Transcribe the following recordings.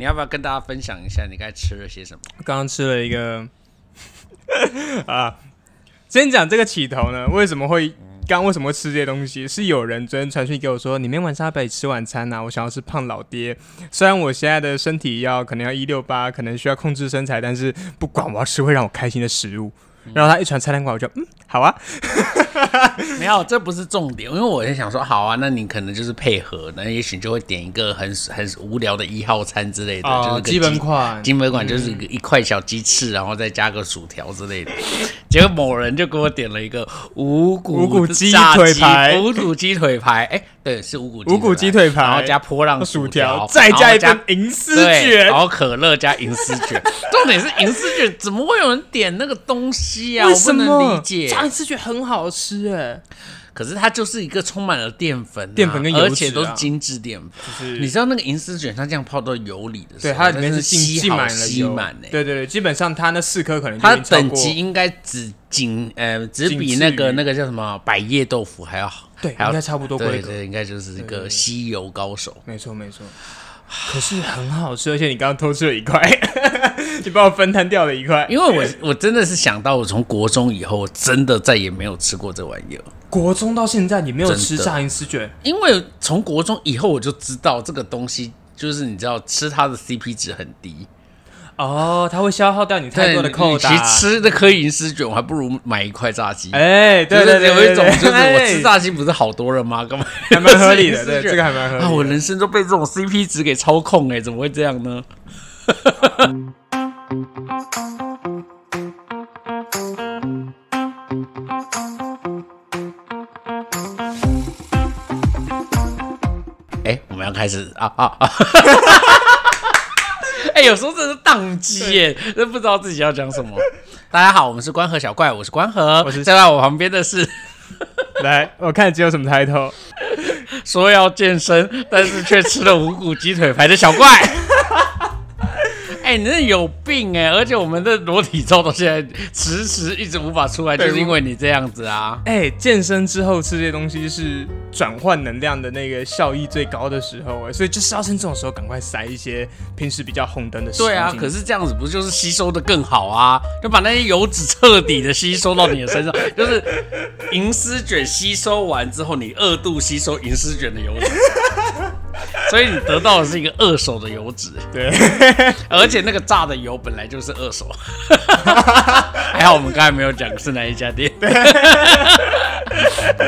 你要不要跟大家分享一下你该吃了些什么？刚刚吃了一个 啊，先讲这个起头呢，为什么会刚为什么会吃这些东西？是有人昨天传讯给我说，你明天晚上要不要吃晚餐呐、我想要吃胖老爹，虽然我现在的身体要可能要一六八，可能需要控制身材，但是不管我要吃会让我开心的食物。然后他一传菜单过来，我就嗯好啊，没有，这不是重点，因为我在想说，好啊，那你可能就是配合，那也许你就会点一个很很无聊的一号餐之类的，就是基本款，基本款就是一块小鸡翅，然后再加个薯条之类的。结果某人就给我点了一个无骨鸡腿排无骨鸡腿排，哎，对，是无骨无骨鸡腿排然后加波浪薯条条，，再加一然后份银丝，卷然，后可乐加银丝卷。重点是银丝卷怎么会有人点那个东西啊？我不能？理解。炸银丝卷很好吃哎，可是它就是一个充满了淀粉啊、淀粉跟油啊而且都是精致淀粉。就是你知道那个银丝卷，它这样泡到油里的时对，候，它里面是吸满了油吸满欸对对对，基本上它那四颗可能就它等级应该只仅呃只比那个那个叫什么百叶豆腐还要好，对，还应该差不多规格。对对，应该就是一个吸油高手。没错没错，可是很好吃，而且你刚刚偷吃了一块，你帮我分摊掉了一块。因为我我真的是想到，我从国中以后，我真的再也没有吃过这玩意儿。国中到现在你没有吃炸银丝卷，因为从国中以后，我就知道这个东西，就是你知道吃它的 CP 值很低。哦，它会消耗掉你太，多的扣其打。吃那颗银丝卷，我还不如买一块炸鸡。哎，对就是对对，有一种就是我吃炸鸡不是好多了吗？干嘛？还蛮合理的，吃对，这个还蛮合理的。啊，我人生都被这种 CP 值给操控哎、怎么会这样呢？哎、我们要开始啊啊啊！哎、有时候真是宕机耶，真不知道自己要讲什么。大家好，我们是关河小怪，我是关河，我是站在我旁边的是 来，我看只有什么抬头。说要健身，但是却吃了五谷鸡腿排的小怪。哎、你那有病哎！而且我们的裸体照到现在迟迟一直无法出来，就是因为你这样子啊。哎、健身之后吃这些东西是转换能量的那个效益最高的时候，哎，所以就是要趁这种时候赶快塞一些平时比较红灯的食物对啊，可是这样子不就是吸收的更好啊？就把那些油脂彻底的吸收到你的身上，就是银丝卷吸收完之后，你二度吸收银丝卷的油脂，所以你得到的是一个二手的油脂。对，而且那个炸的油本来就是二手，还好我们刚才没有讲是哪一家店。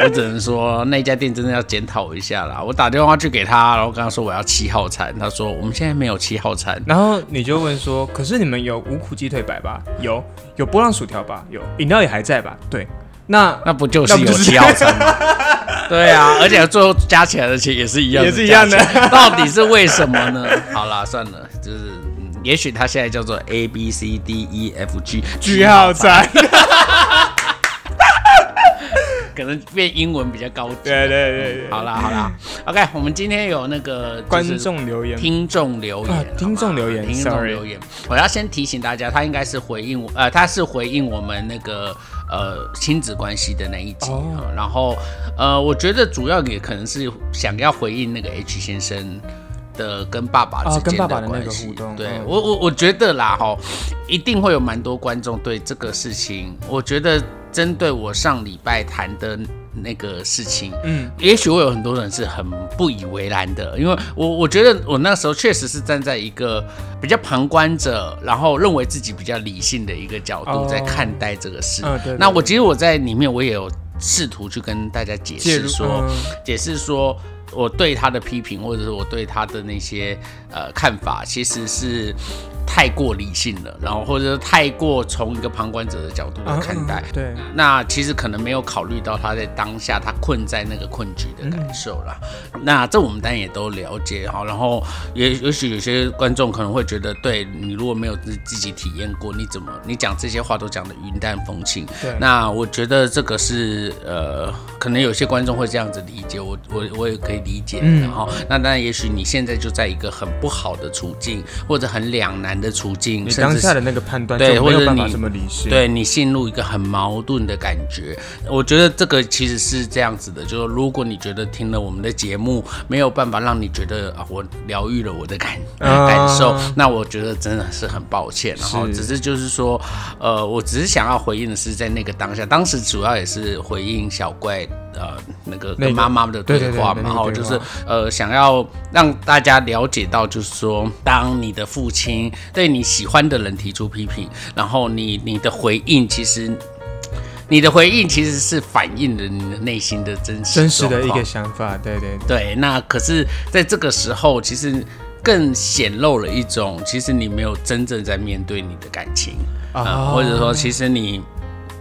我只能说那家店真的要检讨一下啦。我打电话去给他，然后跟他说我要七号餐，他说我们现在没有七号餐。然后你就问说，可是你们有无苦鸡腿白吧？有，有波浪薯条吧？有，饮料也还在吧？对，那那不就是有七号餐吗？对啊，而且最后加起来的钱也是一样，也是一样的。到底是为什么呢？好啦，算了，就是、嗯也许他现在叫做 A B C D E F G 句号餐。可能变英文比较高级。对对对对，好啦好啦，OK，我们今天有那个就是观众留言，听众留言听众留言听众留言，我要先提醒大家，他应该是回应我，呃，他是回应我们那个呃亲子关系的那一集、哦啊然后呃，我觉得主要也可能是想要回应那个 H 先生。的跟爸爸之间的那关系，个互动对嗯我我我觉得啦哈，一定会有蛮多观众对这个事情，我觉得针对我上礼拜谈的那个事情，嗯，也许会有很多人是很不以为然的，因为我我觉得我那时候确实是站在一个比较旁观者，然后认为自己比较理性的一个角度哦。在看待这个事。嗯对对那我其实我在里面我也有试图去跟大家解释说，嗯。解释说我对他的批评，或者是我对他的那些呃看法，其实是太过理性了，然后或者是太过从一个旁观者的角度来看待。嗯对，那其实可能没有考虑到他在当下他困在那个困局的感受啦。那这我们当然也都了解哈。然后也也许有些观众可能会觉得，对你如果没有自自己体验过，你怎么你讲这些话都讲的云淡风轻？对那我觉得这个是呃，可能有些观众会这样子理解，我我我也可以理解。嗯然后那当然，也许你现在就在一个很不好的处境或者很两难的处境，你当下的那个判断对或者你这么理性。，对你陷入一个很矛盾的感觉。我觉得这个其实是这样子的，就是如果你觉得听了我们的节目没有办法让你觉得啊，我疗愈了我的感、啊感受，那我觉得真的是很抱歉。然后只是就是说，呃，我只是想要回应的是在那个当下，当时主要也是回应小怪呃那个跟妈妈的对话然后就是呃想要让大家了解到，就是说，当你的父亲对你喜欢的人提出批评，然后你你的回应其实。你的回应其实是反映了你的内心的真实 真实的一个想法，对对对，那可是在这个时候，其实更显露了一种，其实你没有真正在面对你的感情啊、哦。或者说，其实你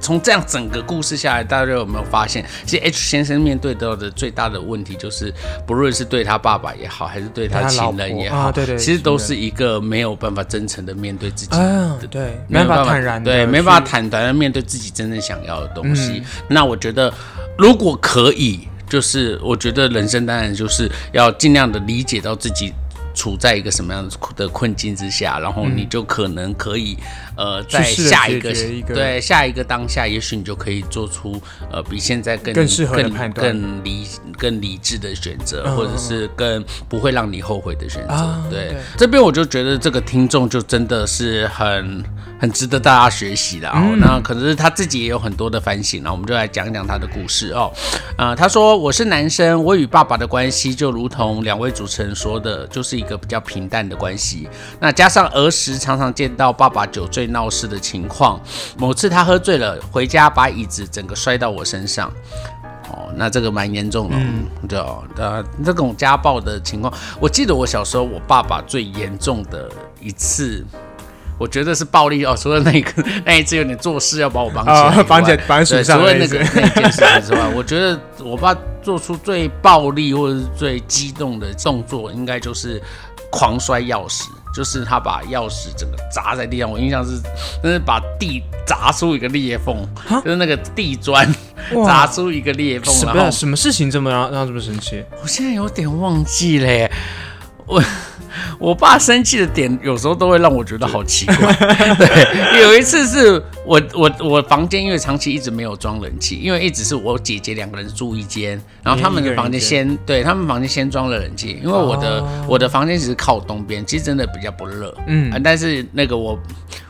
从这样整个故事下来，大家有没有发现，其实 H 先生面对到的最大的问题，就是不论是对他爸爸也好，还是对他对他老情人也好，对对其实都是一个没有办法真诚的面对自己啊，对，没办法坦然，对，没办法坦然的面对自己真正想要的东西。嗯那我觉得，如果可以，就是我觉得人生当然就是要尽量的理解到自己。处在一个什么样的困境之下，然后你就可能可以，呃，在下一个对下一个当下，也许你就可以做出呃比现在更更适合的更判断更理更理智的选择，嗯或者是更不会让你后悔的选择。啊对对，这边我就觉得这个听众就真的是很很值得大家学习的哦。那可是他自己也有很多的反省，然后我们就来讲讲他的故事哦。啊、他说我是男生，我与爸爸的关系就如同两位主持人说的，就是一个比较平淡的关系。那加上儿时常常见到爸爸酒醉闹事的情况，某次他喝醉了回家，把椅子整个摔到我身上。哦，那这个蛮严重的、嗯，对哦，呃，这种家暴的情况，我记得我小时候，我爸爸最严重的一次，我觉得是暴力哦。除了那个 那一次有点做事要把我绑起来绑起来绑树上除了那个那件事情之外，我觉得我爸做出最暴力或者是最激动的动作，应该就是狂摔钥匙。就是他把钥匙整个砸在地上，我印象是，那是把地砸出一个裂缝，就是那个地砖砸出一个裂缝，什然后么什么事情这么让让他这么生气？我现在有点忘记了耶，我 我爸生气的点有时候都会让我觉得好奇怪。对，有一次是我我我房间因为长期一直没有装冷气，因为一直是我姐姐两个人住一间，然后他们的房间先对他们房间先装了冷气，因为我的、哦我的房间只是靠东边，其实真的比较不热，嗯啊，但是那个我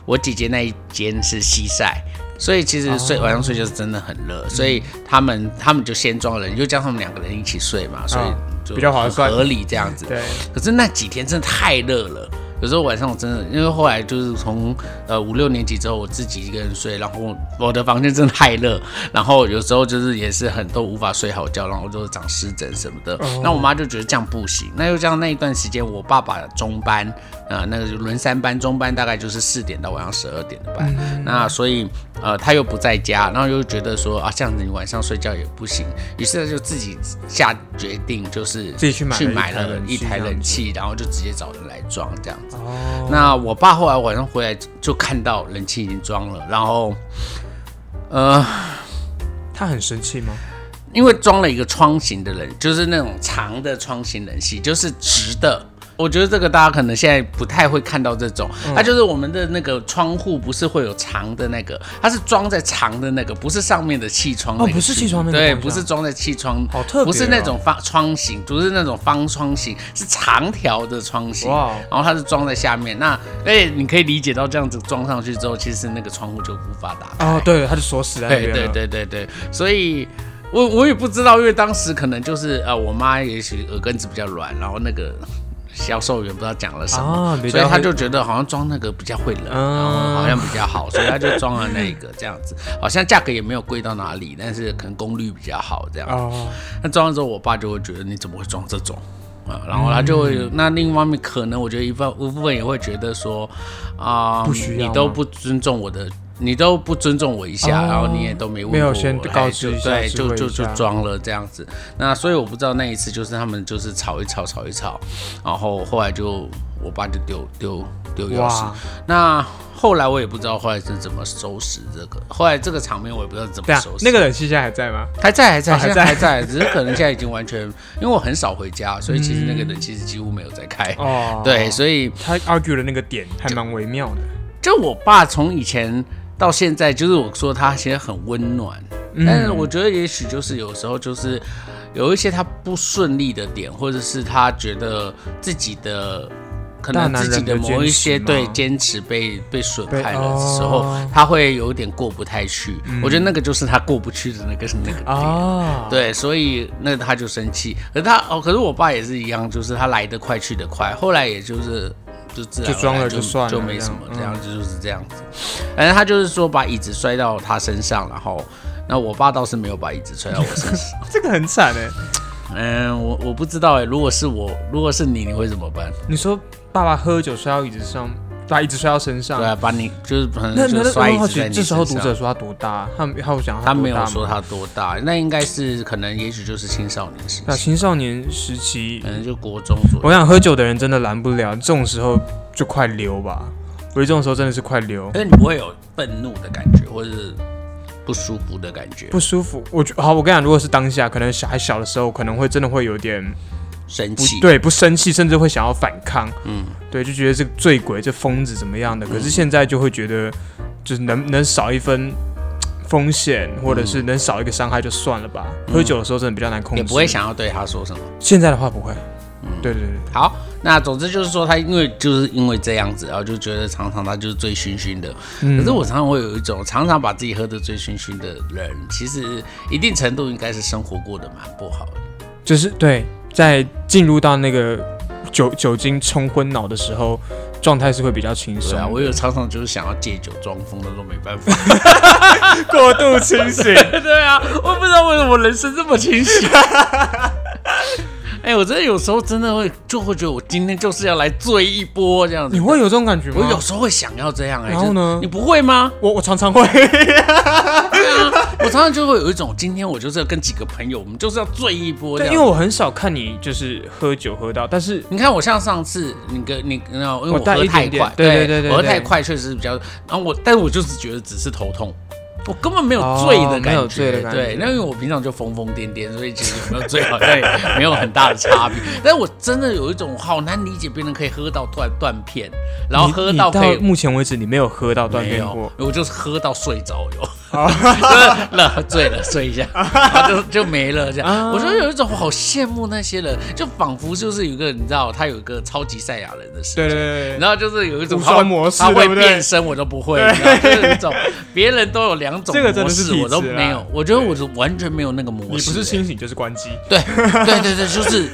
我姐姐那一间是西晒。所以其实睡晚上睡就是真的很热，所以他们他们就先装人，就叫他们两个人一起睡嘛，所以啊就比较划算。很合理这样子。对，可是那几天真的太热了，有时候晚上我真的，因为后来就是从呃五六年级之后，我自己一个人睡，然后我的房间真的太热，然后有时候就是也是很都无法睡好觉，然后就长湿疹什么的。哦那我妈就觉得这样不行，那又这样那一段时间，我爸爸中班啊、呃那个就轮三班，中班大概就是四点到晚上十二点的班，那所以呃他又不在家，然后又觉得说啊这样子你晚上睡觉也不行，于是他就自己下决定就是自己去买了去买一台冷了一台冷气，然后就直接找人来装这样子。哦，那我爸后来晚上回来就看到冷气已经装了，然后呃，他很生气吗？因为装了一个窗型的冷，就是那种长的窗型冷气，就是直的。我觉得这个大家可能现在不太会看到这种，嗯它就是我们的那个窗户不是会有长的那个，它是装在长的那个，不是上面的气窗那个哦不是气窗那个对，不是装在气窗，好特别哦不是那种方窗型，不是那种方窗型，是长条的窗型，哇然后它是装在下面。那哎，你可以理解到这样子装上去之后，其实那个窗户就无法打开。哦，对，它就锁死在那对。对对对，所以我我也不知道，因为当时可能就是呃，我妈也许耳根子比较软，然后那个销售员不知道讲了什么，所以他就觉得好像装那个比较会冷，嗯然后好像比较好，所以他就装了那个这样子，好像价格也没有贵到哪里，但是可能功率比较好这样。哦，那装了之后，我爸就会觉得你怎么会装这种啊？然后他就会，那另一方面可能我觉得一方一部分也会觉得说啊，你都不尊重我的。你都不尊重我一下，哦然后你也都没问没有过我先告知哎就一下对，就就就装了这样子。那所以我不知道那一次就是他们就是吵一吵吵一吵，然后后来就我爸就丢丢丢钥匙。那后来我也不知道后来是怎么收拾这个，后来这个场面我也不知道怎么收，拾。那个冷气现在还在吗？还在还在哦还在还在，只是 可能现在已经完全，因为我很少回家，所以其实那个冷气是几乎没有在开。哦，对，所以他 argue 的那个点还蛮微妙的。就我爸从以前到现在，就是我说他其实很温暖，嗯但是我觉得也许就是有时候就是有一些他不顺利的点，或者是他觉得自己的。可能自己的某一些对坚持被被损害了的时候，哦他会有一点过不太去。我觉得那个就是他过不去的那个是那个点。哦，对，所以那他就生气。可是他哦，可是我爸也是一样，就是他来得快去得快，后来也就是就自然就装了就就算了就没什么，这样这样子就是这样子。反正他就是说把椅子摔到他身上，然后那我爸倒是没有把椅子摔到我身上。这个很惨哎。嗯，我我不知道哎，如果是我，如果是你，你会怎么办？你说爸爸喝酒摔到椅子上，把椅子摔到身上对，啊，把你就是可能那那就摔那我好奇，椅子在你这时候。读者说他多大？他他有讲他没有说他多大，那应该是可能，也许就是青少年时期那期，青少年时期可，能就国中左右。我想喝酒的人真的拦不了，这种时候就快溜吧。我觉得这种时候真的是快溜，但是你不会有愤怒的感觉，或者是不舒服的感觉，不舒服。我觉好，我跟你讲，如果是当下，可能小孩小的时候，可能会真的会有点不生气。，对不生气，甚至会想要反抗。嗯，对，就觉得这个醉鬼、这疯子怎么样的。可是现在就会觉得，就是能能少一分风险，或者是能少一个伤害就算了吧。喝酒的时候真的比较难控制，也不会。想要对他说什么。现在的话不会。嗯对对对，好，那总之就是说，他因为就是因为这样子，然后就觉得常常他就是醉醺醺的。嗯可是我常常会有一种，常常把自己喝得醉醺醺的人，其实一定程度应该是生活过得蛮不好的。就是对，在进入到那个酒酒精冲昏脑的时候，状态是会比较轻松。对啊，我有常常就是想要借酒装疯的，都没办法。过度清醒。对啊，我不知道为什么人生这么清醒。哎、我真的有时候真的会就会觉得我今天就是要来醉一波这样子。你会有这种感觉吗？我有时候会想要这样哎、然后呢你不会吗？我我常常会。我常常就会有一种，今天我就是要跟几个朋友，我们就是要醉一波这对，样。因为我很少看你就是喝酒喝到，但是你看我像上次你跟你，你知道，因为我喝太快，对对对对我喝对太快确实是比较，然后我，但是我就是觉得只是头痛。我根本没有醉的感觉，哦没有醉的感觉。对，那因为我平常就疯疯癫癫，所以其实有没有醉好像也没有很大的差别。但是我真的有一种好难理解，别人可以喝到断断片，然后喝到可以目前为止你没有喝到断片过，，我就是喝到睡着有，就是 了醉了睡一下，然后就就没了这样。啊我觉得有一种好羡慕那些人，就仿佛就是有一个你知道，他有一个超级赛亚人的世界。对对对然后就是有一种模式他会变身，我都不会，你知道就是有一种 别人都有两种模式，我都没有。我觉得我是完全没有那个模式。你不是欸清醒就是关机，对对对对，就是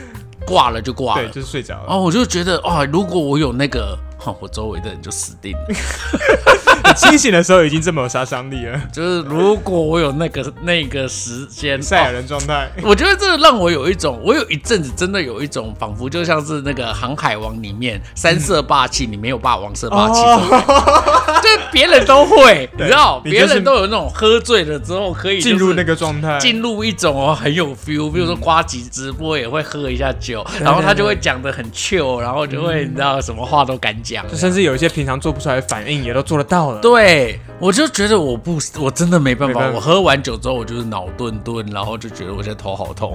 挂了就挂对，了。就是睡着了。哦，我就觉得哦，如果我有那个，哈，我周围的人就死定了。你 清醒的时候已经这么有杀伤力了，就是如果我有那个那个时间，赛亚哦人状态。我觉得这让我有一种，我有一阵子真的有一种，仿佛就像是那个《航海王》里面三色霸气，你没有霸王色霸气 就是别人都会，你知道，你就是别人都有那种喝醉了之后可以进入那个。状态，进入一种哦很有 feel，比如说瓜吉直播也会喝一下酒，然后他就会讲的很 chill，然后就会你知道什么话都敢讲，就甚至有一些平常做不出来的反应也都做得到了。对，我就觉得我不，我真的没办法。我喝完酒之后，我就是脑顿顿，然后就觉得我现在头好痛。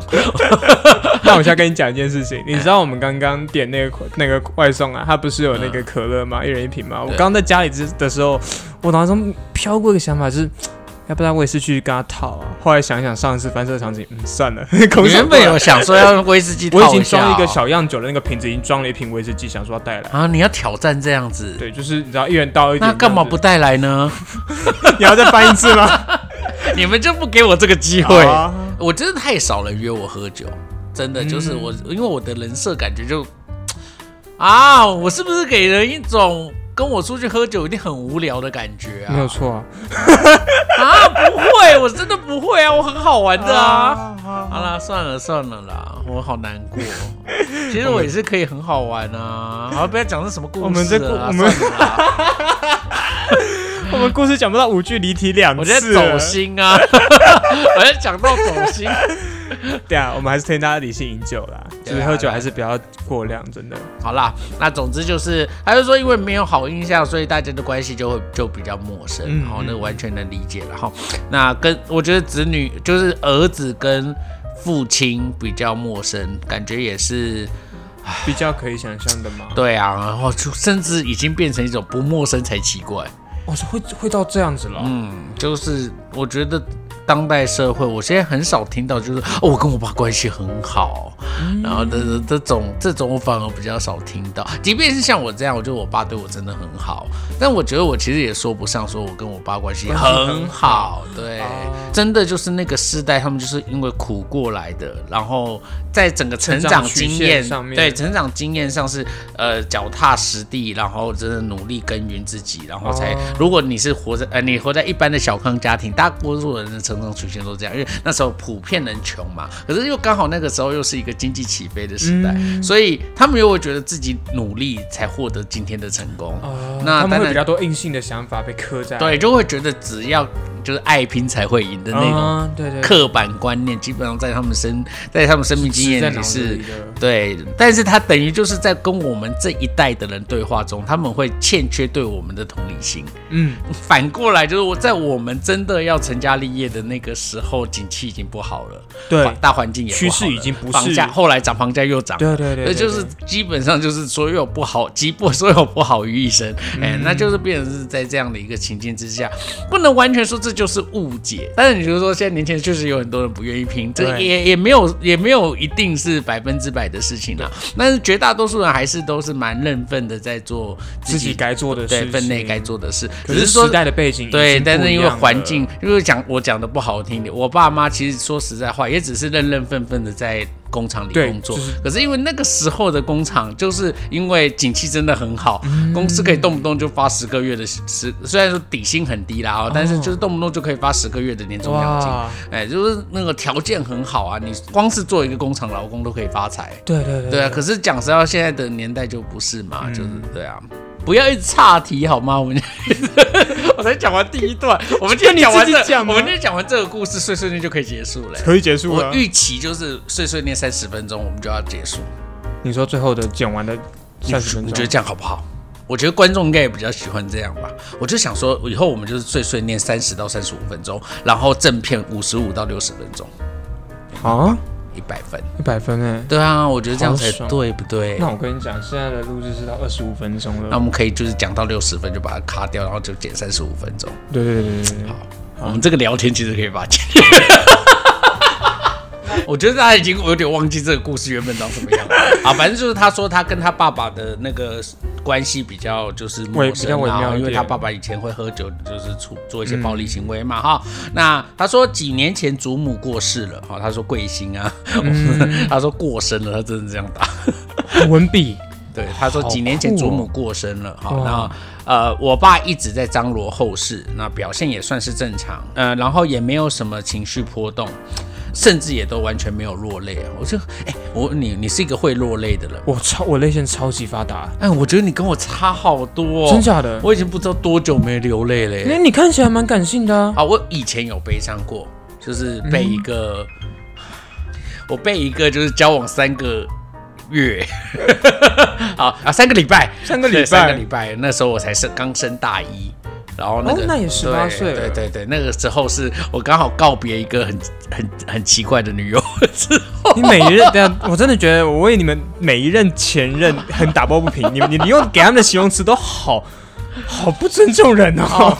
那我现在跟你讲一件事情，你知道我们刚刚点那个那个外送啊，它不是有那个可乐吗？一人一瓶吗？我刚刚在家里之的时候，我脑中飘过一个想法，就是要不然我也是去跟他套啊。后来想想，上一次翻车场景，嗯，算了，空你手原本有想说要用威士忌 我已经装一个哦小样酒的那个瓶子，已经装了一瓶威士忌，想说要带来。啊，你要挑战这样子，对，就是你知道，一人倒一点。那干嘛不？带来呢？你要再翻一次吗？你们就不给我这个机会？啊我真的太少人约我喝酒，真的就是嗯我，因为我的人设感觉就啊，我是不是给人一种跟我出去喝酒一定很无聊的感觉啊？没有错啊。啊，不会，我真的不会啊，我很好玩的啊。啊好啦，算了算了啦，我好难过。其实我也是可以很好玩啊。好，不要讲是什么故事了啦我们这故我们算了啦 我们故事讲不到五句离题两次，我在走。心啊，我在讲到走心。对啊，我们还是推荐大家理性饮酒啦，就是喝酒还是不要过量，真的。好啦，那总之就是，还是说因为没有好印象，所以大家的关系就会就比较陌生，嗯好、那完全能理解了哈。那跟我觉得子女就是儿子跟父亲比较陌生，感觉也是比较可以想象的嘛。对啊，然后就甚至已经变成一种不陌生才奇怪。哦，是会会到这样子了。嗯，就是我觉得当代社会，我现在很少听到就是哦，我跟我爸关系很好，然后的的这种这种我反而比较少听到。即便是像我这样，我觉得我爸对我真的很好，但我觉得我其实也说不上说我跟我爸关系很很好，对，哦真的就是那个世代，他们就是因为苦过来的，然后在整个成长经验线上面。对成长经验上是呃脚踏实地，然后真的努力耕耘自己，然后才、哦。如果你是活在呃你活在一般的小康家庭，大多数人的成长曲线都这样，因为那时候普遍人穷嘛，可是又刚好那个时候又是一个经济起飞的时代，嗯。所以他们又会觉得自己努力才获得今天的成功。哦，那当然他们会比较多硬性的想法被刻在。对，就会觉得只要就是爱拼才会赢的那种啊对对刻板观念，基本上在他们生在他们生命经验里是。对，但是他等于就是在跟我们这一代的人对话中，他们会欠缺对我们的同理心。嗯，反过来就是我在我们真的要成家立业的那个时候，景气已经不好了，对。大环境也好趋势已经不是房价，后来涨房价又涨，对对对，就是基本上就是所有不好，集不所有不好于一身，嗯。哎、那就是变成是在这样的一个情境之下，不能完全说这就是误解。但是你如说现在年轻人确实有很多人不愿意拼，这也也没有也没有一定是百分之百的事情啊。但是绝大多数人还是都是蛮认份的在做自己该做的事对，分内该做的事，可只是说时代的背景对，但是因为环境，因为讲我讲的不好听点，我爸妈其实说实在话，也只是认认份份的在工厂里工作。就是可是因为那个时候的工厂，就是因为景气真的很好，嗯公司可以动不动就发十个月的十，虽然说底薪很低啦，哦，但是就是动不动就可以发十个月的年终奖金。哎，就是那个条件很好啊，你光是做一个工厂劳工都可以发财。对对对对啊，可是讲实话，现在的年代就不是嘛，嗯就是对啊。不要一直岔题好吗？我们 我才讲完第一段，我们今天讲完这，我们今天讲完这个故事，碎碎念就可以结束了。可以结束了。我预期就是碎碎念三十分钟，我们就要结束。你说最后的讲完的三十分钟，你觉得这样好不好？我觉得观众应该也比较喜欢这样吧。我就想说，以后我们就是碎碎念三十到三十五分钟，然后正片五十五到六十分钟，啊？一百分。一百分哎。对啊，我觉得这样才对，不对？那我跟你讲，现在的录制是到二十五分钟了。那我们可以就是讲到六十分就把它卡掉，然后就减三十五分钟。对对对对对对，好，我们这个聊天其实可以把它剪。我觉得大家已经有点忘记这个故事原本长什么样了。啊，反正就是他说他跟他爸爸的那个关系比较就是陌生啊，因为他爸爸以前会喝酒，就是出做一些暴力行为嘛哈。那他说几年前祖母过世了，哈，他说贵姓啊，他说过身了，他真的这样打。文笔。对，他说好几年前祖母过身了，好，哇那呃，我爸一直在张罗后事，那表现也算是正常，呃，然后也没有什么情绪波动，甚至也都完全没有落泪啊。我就，哎、我你，你是一个会落泪的人，我超我泪腺超级发达，哎，我觉得你跟我差好多、哦，真假的？我已经不知道多久没流泪了耶。那你看起来蛮感性的啊。啊，我以前有悲伤过，就是被一个，我被一个就是交往三个月，好啊，三个礼拜，三个礼拜。三个礼拜，那时候我才升刚升大一，然后那个、哦那也十八岁了对对对，那个时候是我刚好告别一个很很很奇怪的女友之后，你每一任，对啊，我真的觉得我为你们每一任前任很打抱不平。你你你用给他们的形容词都好好不尊重人哦。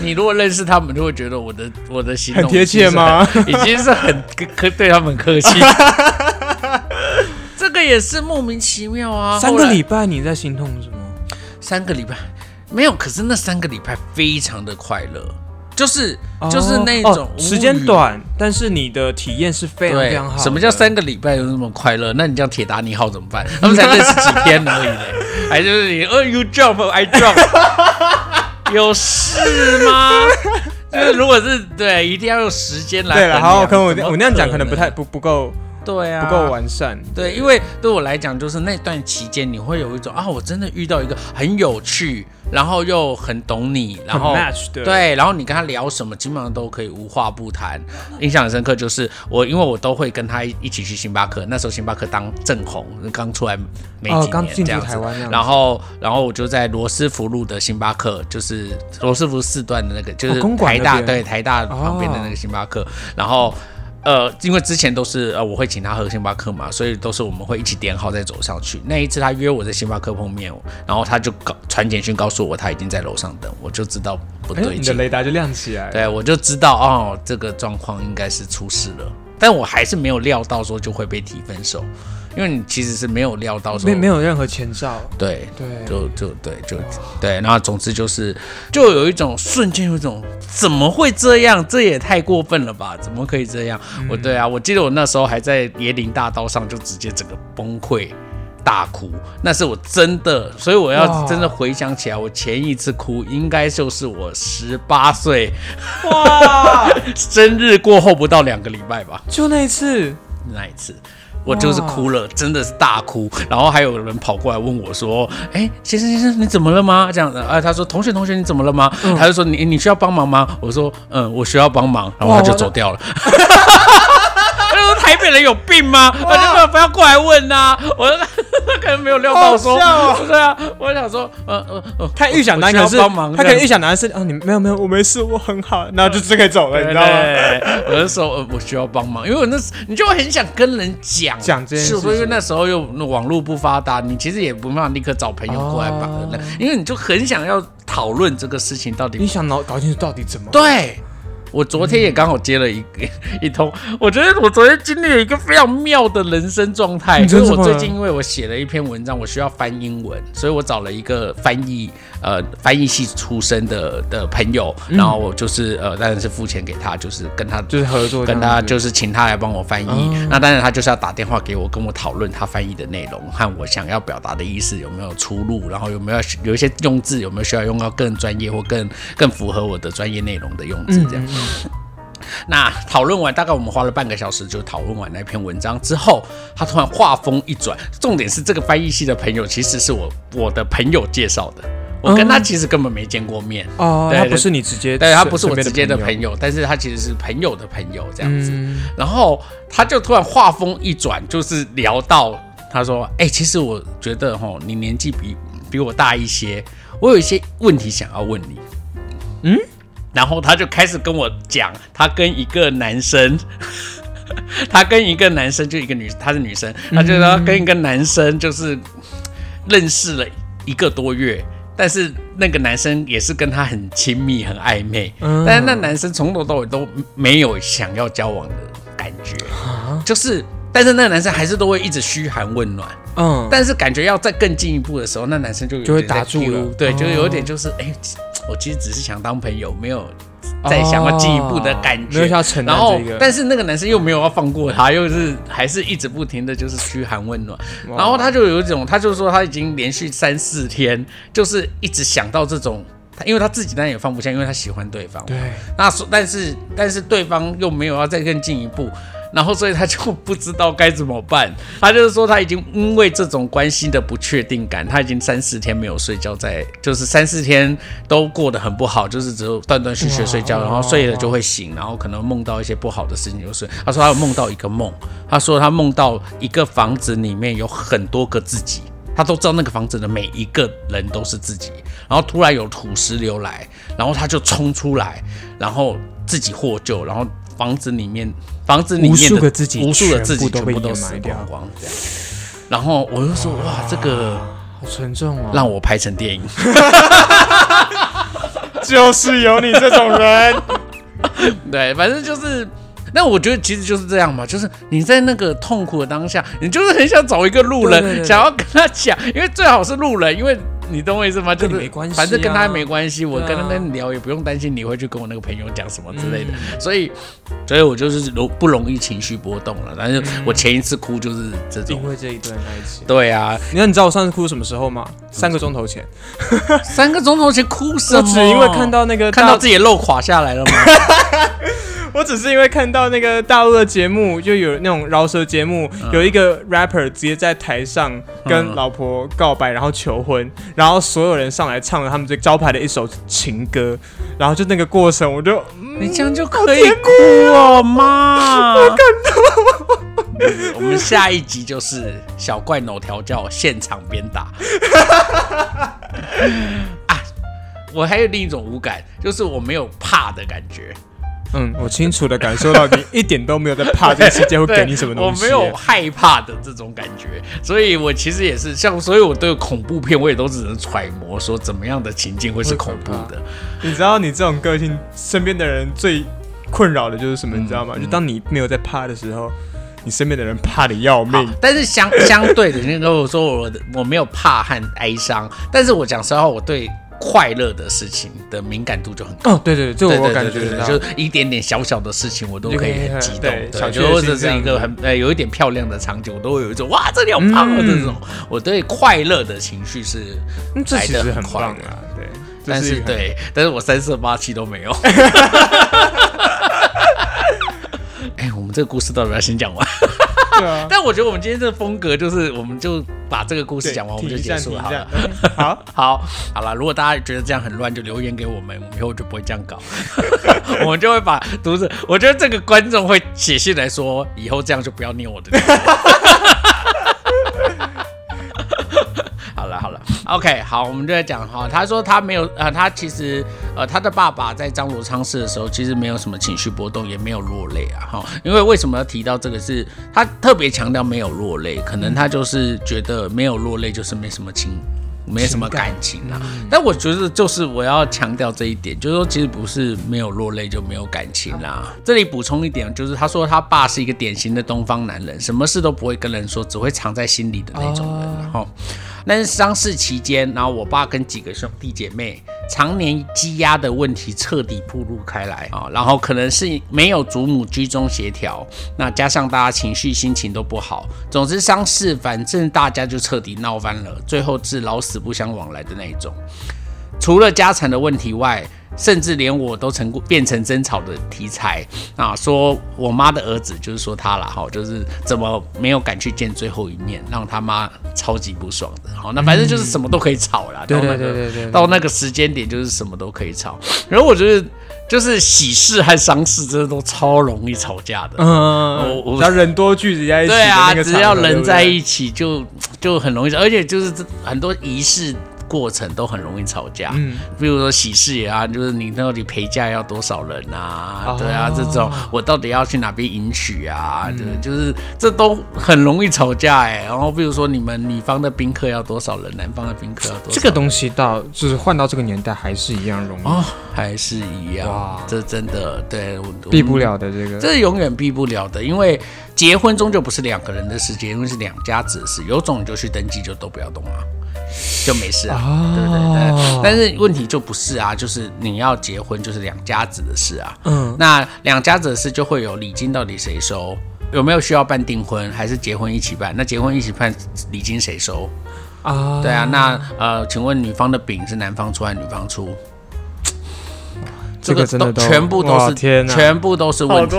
你如果认识他们，就会觉得我的我的形容很贴切吗已经是很？客对他们很客气。这个也是莫名其妙啊！三个礼拜你在心痛什么？三个礼拜没有，可是那三个礼拜非常的快乐，就是、就是那种、哦时间。短，但是你的体验是非常非常好，什么叫三个礼拜有那么快乐？那你这样铁达尼号怎么办？他们才认识几天而已嘞，还就是你，呃，you jump, I jump，有事吗？就是如果是对，一定要用时间来对了，好，可能我我那样讲可能能不太不不够对啊，不够完善。对，因为对我来讲，就是那段期间，你会有一种啊，我真的遇到一个很有趣，然后又很懂你，然后 match 的，对，然后你跟他聊什么，基本上都可以无话不谈。印象很深刻，就是我，因为我都会跟他一起去星巴克，那时候星巴克当正红，刚出来没几年这样子，然后，然后我就在罗斯福路的星巴克，就是罗斯福四段的那个，就是台大对台大旁边的那个星巴克，然后。呃，因为之前都是呃，我会请他喝星巴克嘛，所以都是我们会一起点好再走上去。那一次他约我在星巴克碰面，然后他就告传简讯告诉我他已经在楼上等，我就知道不对劲，你的雷达就亮起来。对，我就知道哦，这个状况应该是出事了，但我还是没有料到说就会被提分手。因为你其实是没有料到说没没有任何前兆，对对，就就对就对，然后总之就是就有一种瞬间有一种怎么会这样？这也太过分了吧？怎么可以这样？我对啊，我记得我那时候还在椰林大道上就直接整个崩溃大哭，那是我真的，所以我要真的回想起来，我前一次哭应该就是我十八岁哇 生日过后不到两个礼拜吧，就那一次那一次。我就是哭了，真的是大哭，然后还有人跑过来问我说：“哎，先生先生，你怎么了吗？”这样子，哎，他说：“同学同学，你怎么了吗？”他就说：“你你需要帮忙吗？”我说：“嗯，我需要帮忙。”然后他就走掉了。人有病吗？我就不要过来问呐！我他 可能没有料到说，对啊，我想说，呃呃呃，他预想男是帮忙，他可能预想男是哦，你没有没有，我没事，我很好，然后就直接可以走了，你知道吗？我就说，呃，我需要帮忙，因为我那时你就会很想跟人讲讲这件事，因为那时候又网络不发达，你其实也不办法立刻找朋友过来帮人，因为你就很想要讨论这个事情到底，你想搞搞清楚到底怎么对。我昨天也刚好接了一个 一通，我觉得我昨天经历了一个非常妙的人生状态。就是我最近因为我写了一篇文章，我需要翻英文，所以我找了一个翻译，呃，翻译系出身的的朋友，然后我就是呃，当然是付钱给他，就是跟他就是合作，跟他就是请他来帮我翻译。那当然他就是要打电话给我，跟我讨论他翻译的内容和我想要表达的意思有没有出入，然后有没有有一些用字有没有需要用到更专业或更更符合我的专业内容的用字这样。那讨论完，大概我们花了半个小时就讨论完那篇文章之后，他突然话锋一转，重点是这个翻译系的朋友其实是我我的朋友介绍的，我跟他其实根本没见过面。哦，他不是你直接，对他不是我直接的朋友，但是他其实是朋友的朋友这样子，然后他就突然话锋一转，就是聊到他说，哎，其实我觉得哈，你年纪比比我大一些，我有一些问题想要问你，嗯。然后他就开始跟我讲，他跟一个男生，他跟一个男生就一个女，她是女生，他就说跟一个男生就是认识了一个多月，但是那个男生也是跟他很亲密、很暧昧，但是那男生从头到尾都没有想要交往的感觉，就是，但是那个男生还是都会一直嘘寒问暖，嗯，但是感觉要再更进一步的时候，那男生就就会打住了，对，就有点就是哎。我其实只是想当朋友，没有再想要进一步的感觉。没有要承然后，但是那个男生又没有要放过他，又是还是一直不停的就是嘘寒问暖。然后他就有一种，他就说他已经连续三四天，就是一直想到这种，因为他自己当然也放不下，因为他喜欢对方。对。那但是但是对方又没有要再更进一步。然后，所以他就不知道该怎么办。他就是说，他已经因为这种关系的不确定感，他已经三四天没有睡觉，在就是三四天都过得很不好，就是只有断断续续睡觉，然后睡了就会醒，然后可能梦到一些不好的事情就睡。他说他有梦到一个梦，他说他梦到一个房子里面有很多个自己，他都知道那个房子的每一个人都是自己。然后突然有土石流来，然后他就冲出来，然后自己获救，然后。房子里面，房子里面的无数个自己，无数的自己全部都死光光这样。然后我就说：“哇，这个好沉重啊，让我拍成电影。”就是有你这种人，对，反正就是。那我觉得其实就是这样嘛，就是你在那个痛苦的当下，你就是很想找一个路人，想要跟他讲，因为最好是路人，因为。你懂我意思吗？就是反正跟他没关系，我跟他跟你聊也不用担心你会去跟我那个朋友讲什么之类的，所以，所以我就是容不容易情绪波动了。但是我前一次哭就是这种，因为这一段在一起。对啊，你看你知道我上次哭什么时候吗？三个钟头前，三个钟头前哭什么？只因为看到那个看到自己肉垮下来了吗？我只是因为看到那个大陆的节目，就有那种饶舌节目，嗯有一个 rapper 直接在台上跟老婆告白，然后求婚，然后所有人上来唱了他们最招牌的一首情歌，然后就那个过程，我就你这样就可以哭哦，妈！我感动。我们下一集就是小怪某调教现场鞭打。啊，我还有另一种无感，就是我没有怕的感觉。嗯，我清楚的感受到你一点都没有在怕这个世界会给你什么东西，我没有害怕的这种感觉，所以我其实也是像，所以我对恐怖片我也都只能揣摩说怎么样的情境会是恐怖的。你知道你这种个性，身边的人最困扰的就是什么？你知道吗？就当你没有在怕的时候，你身边的人怕的要命。但是相相对的，你跟我说我的我没有怕和哀伤，但是我讲实话，我对快乐的事情的敏感度就很高。哦，对对对，这对我对对。就一点点小小的事情，我都可以很激动。对小对，就或者是一个很呃有一点漂亮的场景，我都会有一种哇，这里好棒啊嗯这种。我对快乐的情绪是来得其实很快啊，对。但是对，但是我三色八七都没有。哎、我们这个故事到底要先讲完？对啊，但我觉得我们今天这个风格就是，我们就把这个故事讲完，我们就结束了。好了，好，好，好了。如果大家觉得这样很乱，就留言给我们，我们以后就不会这样搞。我们就会把读者，我觉得这个观众会写信来说，以后这样就不要念我的，OK，好，我们就在讲哈。他说他没有呃，他其实呃，他的爸爸在张罗昌市的时候，其实没有什么情绪波动，也没有落泪啊哈。因为为什么要提到这个是？他特别强调没有落泪，可能他就是觉得没有落泪就是没什么情。没什么感情啊，但我觉得就是我要强调这一点，就是说其实不是没有落泪就没有感情啦。这里补充一点，就是他说他爸是一个典型的东方男人，什么事都不会跟人说，只会藏在心里的那种人。哈、但是丧事期间，然后我爸跟几个兄弟姐妹常年积压的问题彻底暴露开来啊、然后可能是没有祖母居中协调，那加上大家情绪心情都不好，总之丧事反正大家就彻底闹翻了，最后是老死不相往来的那一种。除了家产的问题外，甚至连我都成变成争吵的题材啊！说我妈的儿子，就是说他了，哈，就是怎么没有敢去见最后一面，让他妈超级不爽的。好，那反正就是什么都可以吵啦。对到那个对对对对，到那个时间点，就是什么都可以吵。然后我觉得，就是喜事和丧事，真的都超容易吵架的。嗯，只要人多聚集在一起的对啊，那个只要人在一起就就很容易吵，而且就是这很多仪式过程都很容易吵架。嗯，比如说喜事也啊，就是你到底陪嫁要多少人啊？哦对啊，这种我到底要去哪边迎娶啊？对，就是这都很容易吵架哎、然后比如说你们女方的宾客要多少人，男方的宾客要多少？这个东西到就是换到这个年代还是一样容易，哦，还是一样哇，这真的对，避不了的这个。这是永远避不了的，因为结婚终究不是两个人的事，结婚是两家子的事，有种你就去登记，就都不要动啊，就没事啊，哦。对不对？但是问题就不是啊，就是你要结婚就是两家子的事啊，嗯，那两家子的事就会有礼金到底谁收，有没有需要办订婚，还是结婚一起办？那结婚一起办，礼金谁收？啊，对啊，那呃，请问女方的饼是男方出还是女方出？这个真的都全部都是天哪。全部都是问题。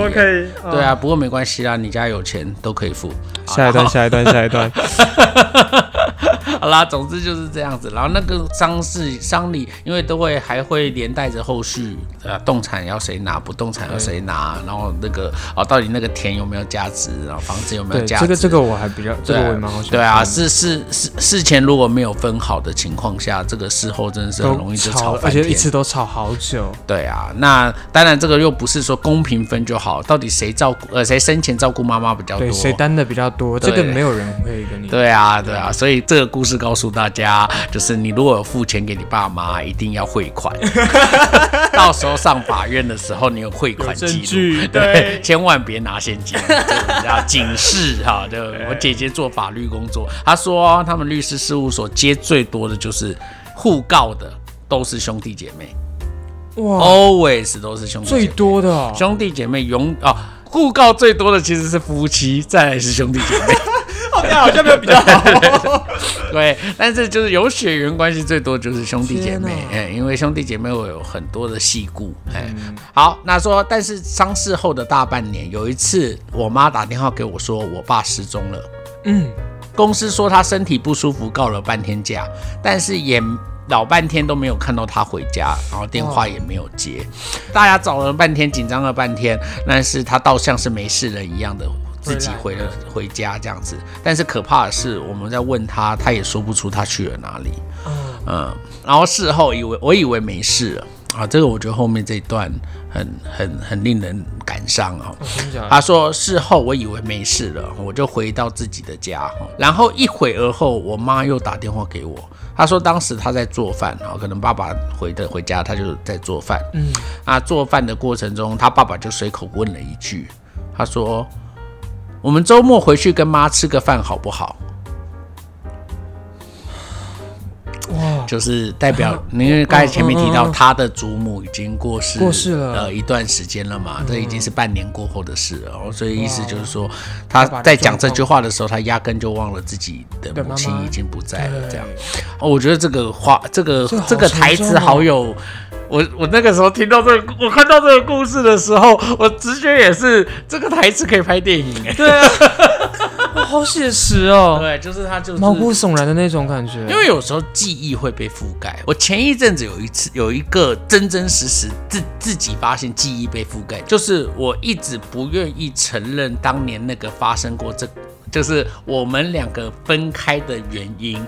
对啊，不过没关系啦，你家有钱都可以付。下一段，下一段，下一段，好啦，总之就是这样子。然后那个丧事丧礼，因为都会还会连带着后续，呃，动产要谁拿，不动产要谁拿，然后那个哦，到底那个田有没有价值，然后房子有没有，价值？这个这个我还比较，这个我也蛮好想。对啊，是是是，事前如果没有分好的情况下，这个事后真的是很容易就吵。而且一次都吵好久。对啊，那当然这个又不是说公平分就好，到底谁照顾呃谁生前照顾妈妈比较多？谁担的比较多，对这个没有人可以跟你。对啊，对啊，所以这个故事告诉大家，就是你如果有付钱给你爸妈，一定要汇款，到时候上法院的时候，你有汇款记录，对，千万别拿现金，这个叫警示哈。就我姐姐做法律工作，她说他们律师事务所接最多的就是互告的都是兄弟姐妹哇，，always 都是兄弟姐最，多的哦，兄弟姐妹永哦。互告最多的其实是夫妻，再来是兄弟姐妹。好像没有比较好。对，但是就是有血缘关系最多就是兄弟姐妹，天哎，因为兄弟姐妹会有很多的细故，哎，好，那说，但是丧事后的大半年，有一次我妈打电话给我说，我爸失踪了，嗯，公司说他身体不舒服，告了半天假，但是也老半天都没有看到他回家，然后电话也没有接，大家找了半天，紧张了半天，但是他倒像是没事人一样的。自己回了回家这样子，但是可怕的是，我们在问他，他也说不出他去了哪里。嗯，然后事后以为我以为没事了啊，这个我觉得后面这一段很很很令人感伤啊。他说事后我以为没事了，我就回到自己的家，然后一会儿后，我妈又打电话给我，她说当时她在做饭啊，可能爸爸回的回家，她就在做饭。嗯，啊，做饭的过程中，他爸爸就随口问了一句，他说。我们周末回去跟妈吃个饭好不好？哇，就是代表，因为刚才前面提到他的祖母已经过世过世了呃一段时间了嘛，这已经是半年过后的事了，所以意思就是说他在讲这句话的时候，他压根就忘了自己的母亲已经不在了。这样，哦我觉得这个话，这个这个台词好有。我我那个时候听到这个，我看到这个故事的时候，我直觉也是这个台词可以拍电影哎。对啊，好写实哦。对，就是他就是毛骨悚然的那种感觉。因为有时候记忆会被覆盖。我前一阵子有一次有一个真真实实自自己发现记忆被覆盖，就是我一直不愿意承认当年那个发生过这，就是我们两个分开的原因。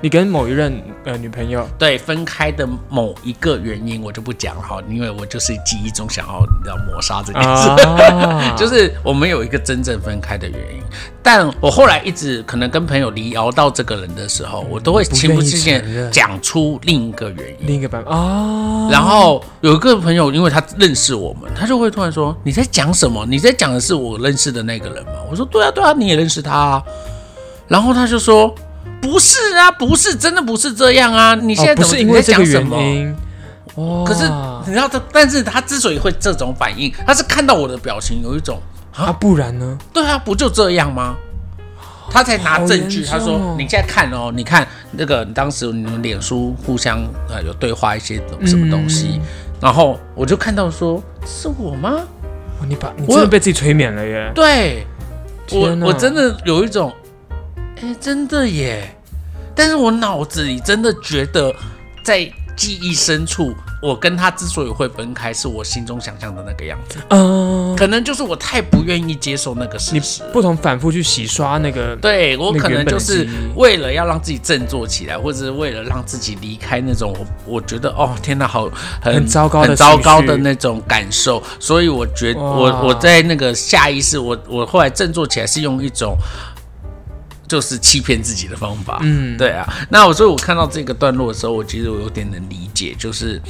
你跟某一任呃女朋友对分开的某一个原因，我就不讲了哈，因为我就是记忆中想要要抹杀这件事，就是我们有一个真正分开的原因。但我后来一直可能跟朋友聊到这个人的时候，我都会情不自禁讲出另一个原因，另一个版本哦。然后有一个朋友，因为他认识我们，他就会突然说：“你在讲什么？你在讲的是我认识的那个人吗？”我说：“对啊，对啊，你也认识他。”啊然后他就说。不是啊，不是，真的不是这样啊！你现在不是因为这个原因，哦。可是你知道他，但是他之所以会这种反应，他是看到我的表情有一种啊，不然呢？对啊，不就这样吗？他才拿证据，他说：“你现在看哦，你看那个当时你们脸书互相呃有对话一些什么东西，然后我就看到说是我吗？你把你真的被自己催眠了耶！对，我我真的有一种。”哎，真的耶！但是我脑子里真的觉得，在记忆深处，我跟他之所以会分开，是我心中想象的那个样子。嗯，可能就是我太不愿意接受那个事实。不同反复去洗刷那个，对我可能就是为了要让自己振作起来，或者是为了让自己离开那种我我觉得哦天哪，好很糟糕、很糟糕的那种感受。所以我觉我我在那个下意识，我我后来振作起来是用一种。就是欺骗自己的方法，嗯，对啊。那我所以，我看到这个段落的时候，我其实我有点能理解，就是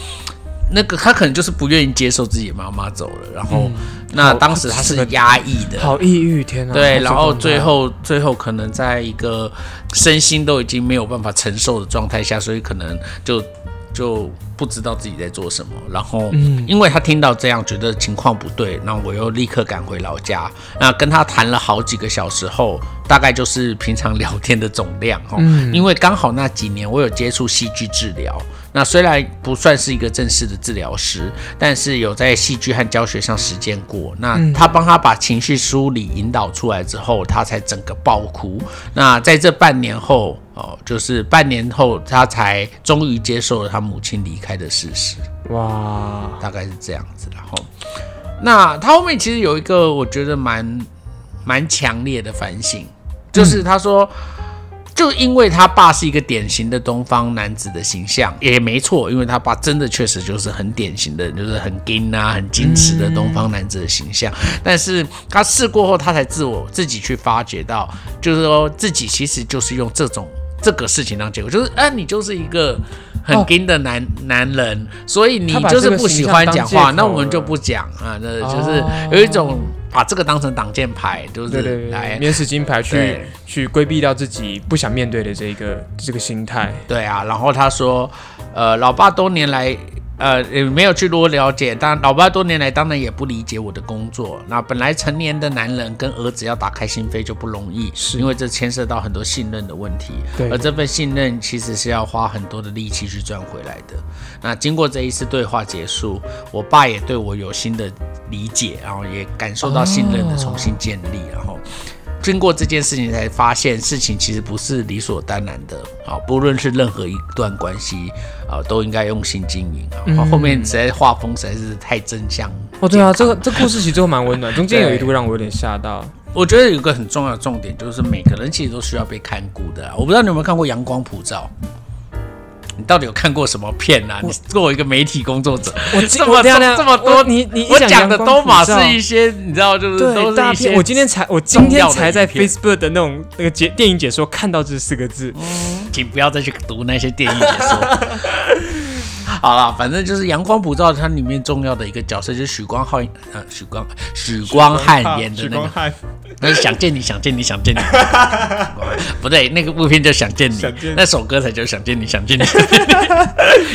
那个他可能就是不愿意接受自己妈妈走了，然后那当时他是压抑的，好抑郁，天哪！对，然后最后最后可能在一个身心都已经没有办法承受的状态下，所以可能就。就不知道自己在做什么，然后，因为他听到这样，觉得情况不对，那我又立刻赶回老家。那跟他谈了好几个小时后，大概就是平常聊天的总量哦。因为刚好那几年我有接触戏剧治疗。那虽然不算是一个正式的治疗师，但是有在戏剧和教学上实践过。那他帮他把情绪梳理引导出来之后，他才整个爆哭。那在这半年后，哦，就是半年后，他才终于接受了他母亲离开的事实。哇，大概是这样子。然后，那他后面其实有一个我觉得蛮蛮强烈的反省，就是他说。就因为他爸是一个典型的东方男子的形象，也没错，因为他爸真的确实就是很典型的，就是很硬啊、很矜持的东方男子的形象。但是他试过后，他才自我自己去发觉到，就是说自己其实就是用这种这个事情当结果，就是啊，你就是一个很硬的男男人，所以你就是不喜欢讲话，那我们就不讲啊，那就是有一种。把这个当成挡箭牌，就是来免死金牌，去去规避掉自己不想面对的这个这个心态。对啊，然后他说，呃，老爸多年来呃也没有去多了解。当然，老爸多年来当然也不理解我的工作。那本来成年的男人跟儿子要打开心扉就不容易，是因为这牵涉到很多信任的问题。对而这份信任其实是要花很多的力气去赚回来的。那经过这一次对话结束，我爸也对我有新的理解，然后也感受到信任的重新建立，然后。经过这件事情，才发现事情其实不是理所当然的啊！不论是任何一段关系啊，都应该用心经营啊。然后后面实在画风实在是太真相哦，对啊，这个这故事其实最后蛮温暖，中间有一度让我有点吓到。我觉得有个很重要的重点，就是每个人其实都需要被看顾的啊。我不知道你有没有看过《阳光普照》，你到底有看过什么片啊？你作为一个媒体工作者，我 这么我等一下等一下这么多你你我讲的都嘛嘛是一些你知道，就是都。是一些我今天才我今天才在 Facebook 的那种那个解电影解说看到这四个字，请不要再去读那些电影解说。好了，反正就是《阳光普照》，它里面重要的一个角色就是许光汉，呃，许光许光汉演的那个，许光汉那是想见你，想见你，想见你。不对，那个部片叫想见你想见，那首歌才叫想见你，想见你。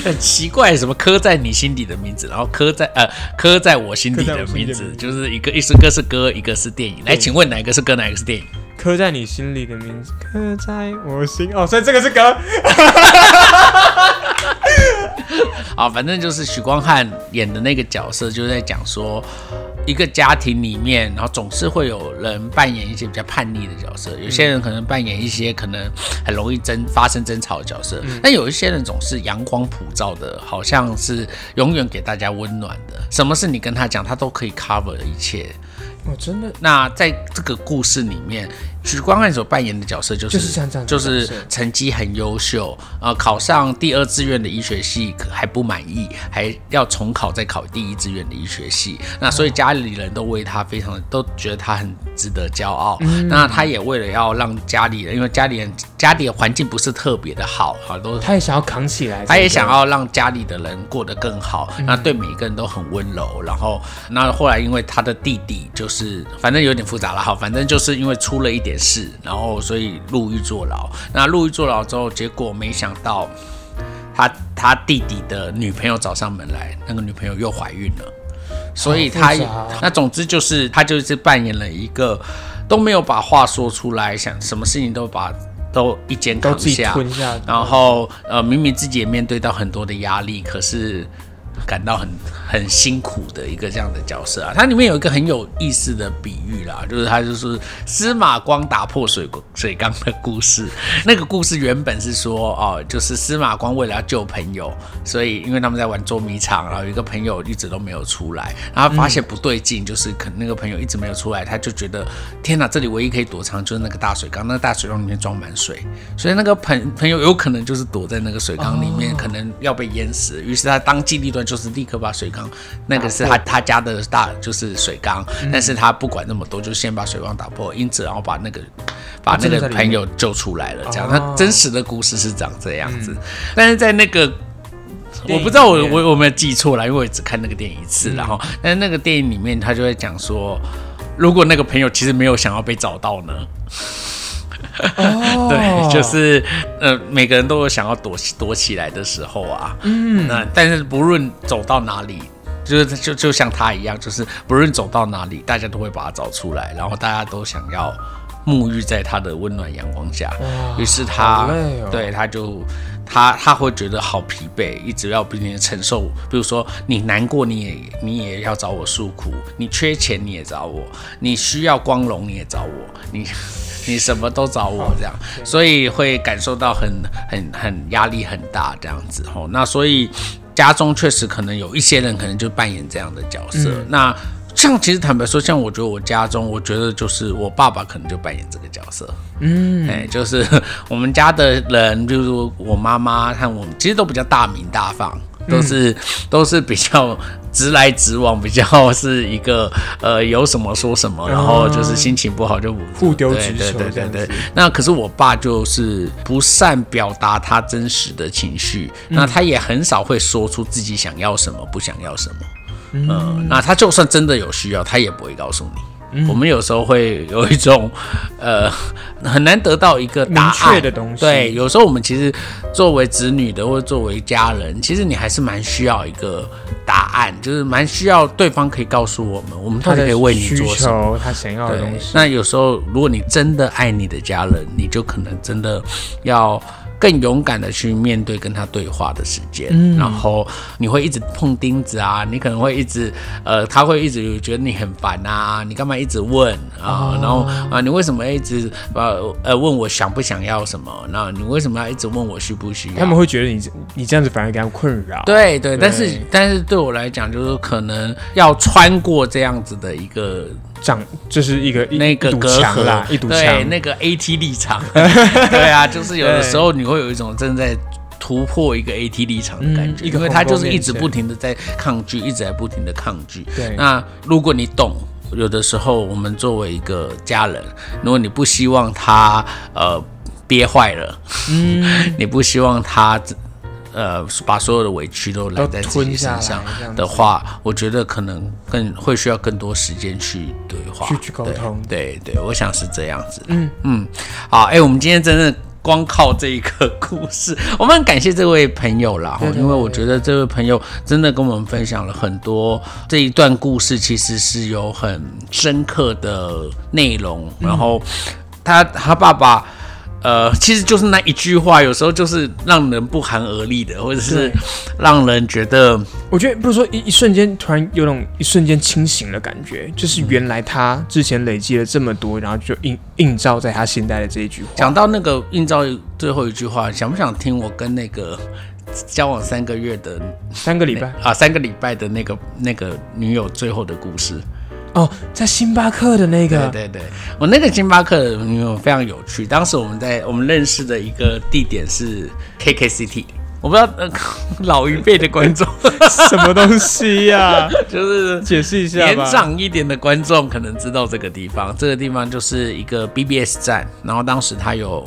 很奇怪，什么刻在你心底的名字，然后刻在呃刻在我心底的名字名，字就是一个一首歌是歌，一个是电影。来，请问哪一个是歌，哪一个是电影？刻在你心里的名字，刻在我心。哦，所以这个是歌。啊，反正就是许光汉演的那个角色，就是在讲说，一个家庭里面，然后总是会有人扮演一些比较叛逆的角色，有些人可能扮演一些可能很容易争发生争吵的角色，但有一些人总是阳光普照的，好像是永远给大家温暖的，什么事你跟他讲，他都可以 cover 一切。哦，真的。那在这个故事里面，许光汉所扮演的角色就是就是像这样就是成绩很优秀，呃，考上第二志愿的医学系还不满意，还要重考再考第一志愿的医学系。那所以家里人都为他非常都觉得他很值得骄傲。嗯那他也为了要让家里人，因为家里人家里的环境不是特别的好，好都他也想要扛起来，他也想要让家里的人过得更好，那对每一个人都很温柔。然后，那后来因为他的弟弟就是，反正有点复杂了哈，反正就是因为出了一点事，然后所以入狱坐牢。那入狱坐牢之后，结果没想到他他弟弟的女朋友找上门来，那个女朋友又怀孕了。所以他那总之就是他就是扮演了一个都没有把话说出来，想什么事情都把都一肩扛下，下，然后呃，明明自己也面对到很多的压力，可是感到很很辛苦的一个这样的角色啊。它里面有一个很有意思的比喻啦，就是他就是司马光打破水水缸的故事。那个故事原本是说哦，就是司马光为了要救朋友，所以因为他们在玩捉迷藏，然后有一个朋友一直都没有出来，然后发现不对劲，就是可能那个朋友一直没有出来，他就觉得天哪，这里唯一可以躲藏就是那个大水缸，那个大水缸里面装满水，所以那个朋朋友有可能就是躲在那个水缸里面，可能要被淹死。于是他当机立断，就是立刻把水缸，那个是他他家的大就是水缸，但是他不管那么多，就先把水缸打破，因此然后把那个把那个朋友救出来了。这样，哦他真实的故事是长这样子，但是在那个。我不知道我我我有没有记错了，因为我只看那个电影一次，然后，但是那个电影里面他就会讲说，如果那个朋友其实没有想要被找到呢？哦对，就是呃，每个人都有想要躲躲起来的时候啊。嗯，那但是不论走到哪里，就是就就像他一样，就是不论走到哪里，大家都会把他找出来，然后大家都想要沐浴在他的温暖阳光下。哇于是他哦对他就他他会觉得好疲惫，一直要不停的承受。比如说你难过，你也你也要找我诉苦；你缺钱你也找我；你需要光荣你也找我；你你什么都找我这样，所以会感受到很很很压力很大这样子吼。那所以家中确实可能有一些人可能就扮演这样的角色。那像其实坦白说，像我觉得我家中，我觉得就是我爸爸可能就扮演这个角色。嗯，哎，就是 我们家的人，就是我妈妈和我们，其实都比较大名大放，都是、都是比较直来直往，比较是一个呃有什么说什么，然后就是心情不好就互丢对对直球对对。那可是我爸就是不善表达他真实的情绪，那他也很少会说出自己想要什么，不想要什么。嗯，那他就算真的有需要，他也不会告诉你。我们有时候会有一种呃 很难得到一个答明案确的东西对，有时候我们其实作为子女的或者作为家人，其实你还是蛮需要一个答案，就是蛮需要对方可以告诉我们，我们到他可以为你做什么。求，他想要的东，西。那有时候如果你真的爱你的家人，你就可能真的要更勇敢的去面对跟他对话的时间，嗯然后你会一直碰钉子啊，你可能会一直呃，他会一直觉得你很烦啊，你干嘛一直问啊？哦然后啊，你为什么一直呃呃问我想不想要什么？那你为什么要一直问我需不需要？他们会觉得你你这样子反而给他们困扰。对对，但是但是对我来讲，就是可能要穿过这样子的一个长就是一个一那个隔阂墙啦，一堵对墙。那个 AT 立场，对啊，就是有的时候你会有一种正在突破一个 AT 立场的感觉，嗯因为他就是一直不停的在抗拒，一直在不停的抗拒。对那如果你懂。有的时候，我们作为一个家人，如果你不希望他呃憋坏了，嗯，你不希望他呃把所有的委屈都揽在自己身上的话，我觉得可能更会需要更多时间去对话，去去沟通对对对，我想是这样子。嗯嗯，好，哎、我们今天真的。光靠这一个 故事，我们很感谢这位朋友啦，对对因为我觉得这位朋友真的跟我们分享了很多这一段故事，其实是有很深刻的内容。然后他他爸爸，呃，其实就是那一句话，有时候就是让人不寒而栗的，或者是让人觉得我觉得不是说一一瞬间突然有种一瞬间清醒的感觉，就是原来他之前累积了这么多，然后就映映照在他现在的这一句话。讲到那个映照最后一句话，想不想听我跟那个交往三个月的三个礼拜啊三个礼拜的那个那个女友最后的故事？哦，在星巴克的那个，对对对，我那个星巴克的女友非常有趣。当时我们在我们认识的一个地点是 KKCT，我不知道、呃、老一辈的观众 什么东西呀、就是解释一下年。长一点的观众可能知道这个地方，这个地方就是一个 BBS 站，然后当时它有。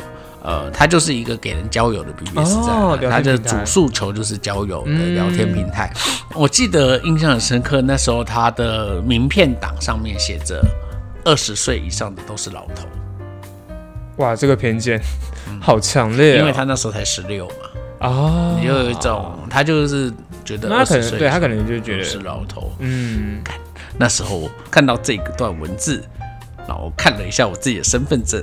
呃，它就是一个给人交友的 BBS 站，哦聊天它的主诉求就是交友的嗯聊天平台。我记得印象很深刻，那时候它的名片档上面写着二十岁以上的都是老头，哇，这个偏见好强烈、哦，因为他那时候才十六嘛，哦，你就有一种他就是觉得那他可能对他可能就觉得是，老头。嗯，那时候我看到这一段文字，然后看了一下我自己的身份证，